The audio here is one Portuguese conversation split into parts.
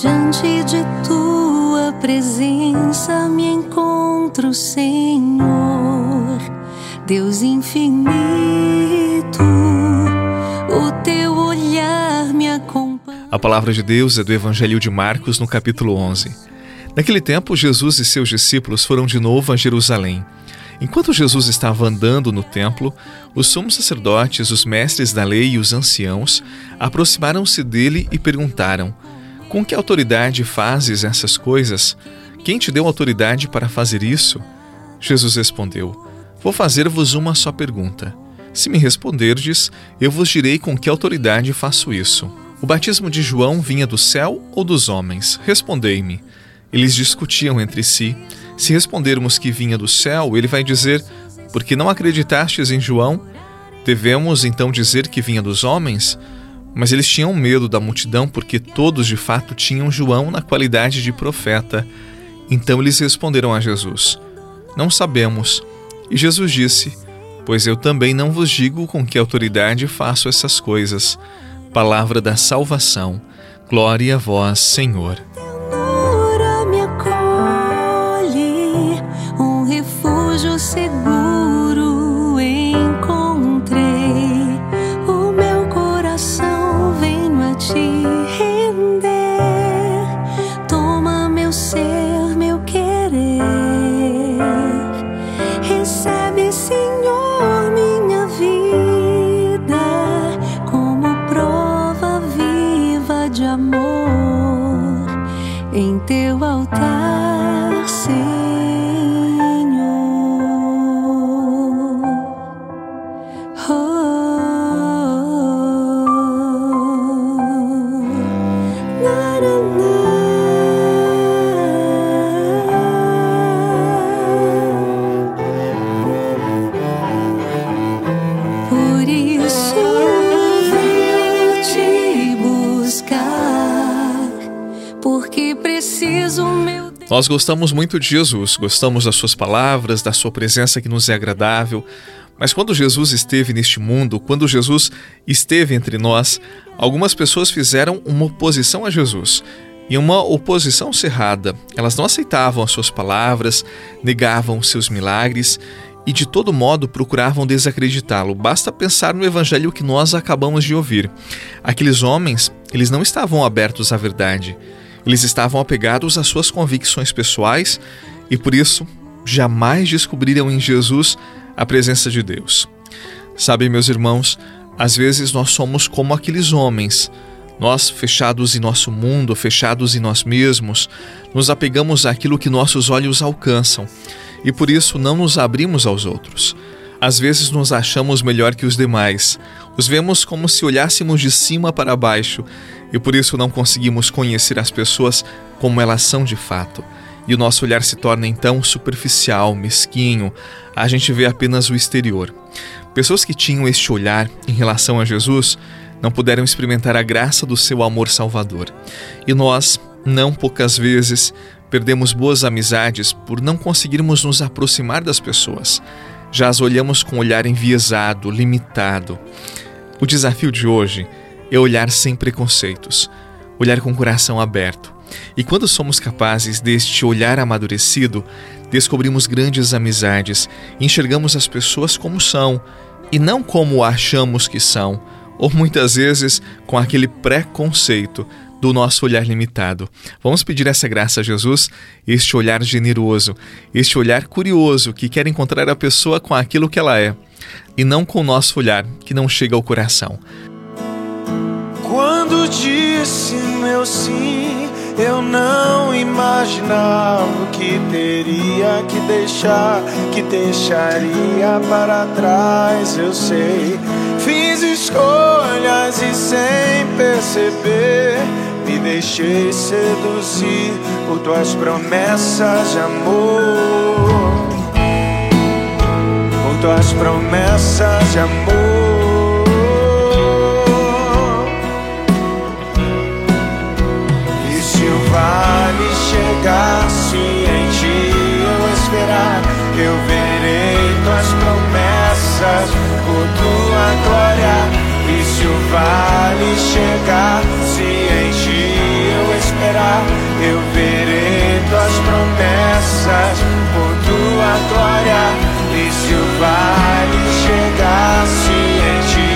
Diante de tua presença me encontro, Senhor, Deus infinito, o teu olhar. A palavra de Deus é do Evangelho de Marcos, no capítulo 11. Naquele tempo, Jesus e seus discípulos foram de novo a Jerusalém. Enquanto Jesus estava andando no templo, os sumos sacerdotes, os mestres da lei e os anciãos aproximaram-se dele e perguntaram: com que autoridade fazes essas coisas? Quem te deu autoridade para fazer isso? Jesus respondeu: Vou fazer-vos uma só pergunta. Se me responderdes, eu vos direi com que autoridade faço isso. O batismo de João vinha do céu ou dos homens? Respondei-me. Eles discutiam entre si. Se respondermos que vinha do céu, ele vai dizer: Porque não acreditastes em João? Devemos então dizer que vinha dos homens? Mas eles tinham medo da multidão porque todos de fato tinham João na qualidade de profeta. Então eles responderam a Jesus: Não sabemos. E Jesus disse: Pois eu também não vos digo com que autoridade faço essas coisas. Palavra da salvação. Glória a vós, Senhor. me acolhe, um refúgio seguro. Nós gostamos muito de Jesus, gostamos das suas palavras, da sua presença que nos é agradável. Mas quando Jesus esteve neste mundo, quando Jesus esteve entre nós, algumas pessoas fizeram uma oposição a Jesus. E uma oposição cerrada. Elas não aceitavam as suas palavras, negavam os seus milagres e de todo modo procuravam desacreditá-lo. Basta pensar no evangelho que nós acabamos de ouvir. Aqueles homens, eles não estavam abertos à verdade. Eles estavam apegados às suas convicções pessoais e por isso jamais descobriram em Jesus a presença de Deus. Sabe, meus irmãos, às vezes nós somos como aqueles homens. Nós, fechados em nosso mundo, fechados em nós mesmos, nos apegamos àquilo que nossos olhos alcançam e por isso não nos abrimos aos outros. Às vezes nos achamos melhor que os demais, os vemos como se olhássemos de cima para baixo e por isso não conseguimos conhecer as pessoas como elas são de fato. E o nosso olhar se torna então superficial, mesquinho, a gente vê apenas o exterior. Pessoas que tinham este olhar em relação a Jesus não puderam experimentar a graça do seu amor salvador. E nós, não poucas vezes, perdemos boas amizades por não conseguirmos nos aproximar das pessoas já as olhamos com um olhar enviesado, limitado. O desafio de hoje é olhar sem preconceitos, olhar com o coração aberto. E quando somos capazes deste olhar amadurecido, descobrimos grandes amizades, enxergamos as pessoas como são e não como achamos que são, ou muitas vezes com aquele preconceito do nosso olhar limitado. Vamos pedir essa graça a Jesus, este olhar generoso, este olhar curioso que quer encontrar a pessoa com aquilo que ela é e não com o nosso olhar que não chega ao coração. Quando disse meu sim, eu não imaginava que teria que deixar, que deixaria para trás, eu sei. Fiz escolhas e sem perceber me deixei seduzir por tuas promessas de amor. Por tuas promessas de amor. eu verei tuas promessas por tua glória. E se o vale chegar, se em ti eu esperar, eu verei tuas promessas por tua glória. E se o vale chegar, se em ti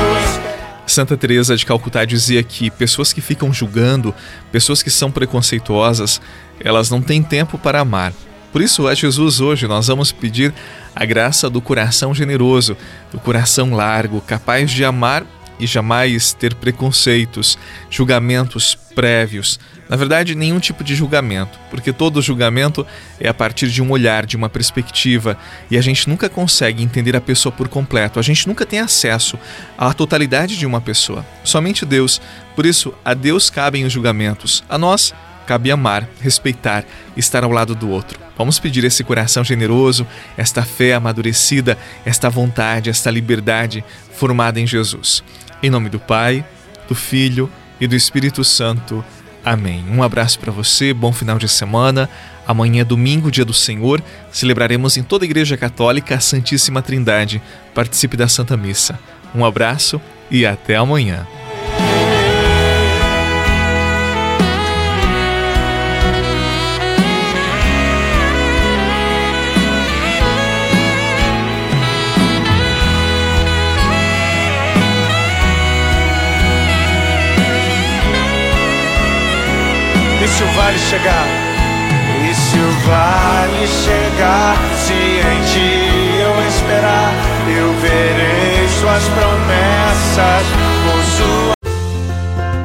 eu esperar. Santa Teresa de Calcutá dizia que pessoas que ficam julgando, pessoas que são preconceituosas, elas não têm tempo para amar. Por isso, a Jesus hoje nós vamos pedir a graça do coração generoso, do coração largo, capaz de amar e jamais ter preconceitos, julgamentos prévios. Na verdade, nenhum tipo de julgamento, porque todo julgamento é a partir de um olhar, de uma perspectiva, e a gente nunca consegue entender a pessoa por completo. A gente nunca tem acesso à totalidade de uma pessoa. Somente Deus. Por isso, a Deus cabem os julgamentos. A nós cabe amar, respeitar, estar ao lado do outro. Vamos pedir esse coração generoso, esta fé amadurecida, esta vontade, esta liberdade formada em Jesus. Em nome do Pai, do Filho e do Espírito Santo. Amém. Um abraço para você, bom final de semana. Amanhã, domingo, dia do Senhor, celebraremos em toda a Igreja Católica a Santíssima Trindade. Participe da Santa Missa. Um abraço e até amanhã. E se o vale chegar? E se o vale chegar? Se em ti eu esperar, eu verei suas promessas.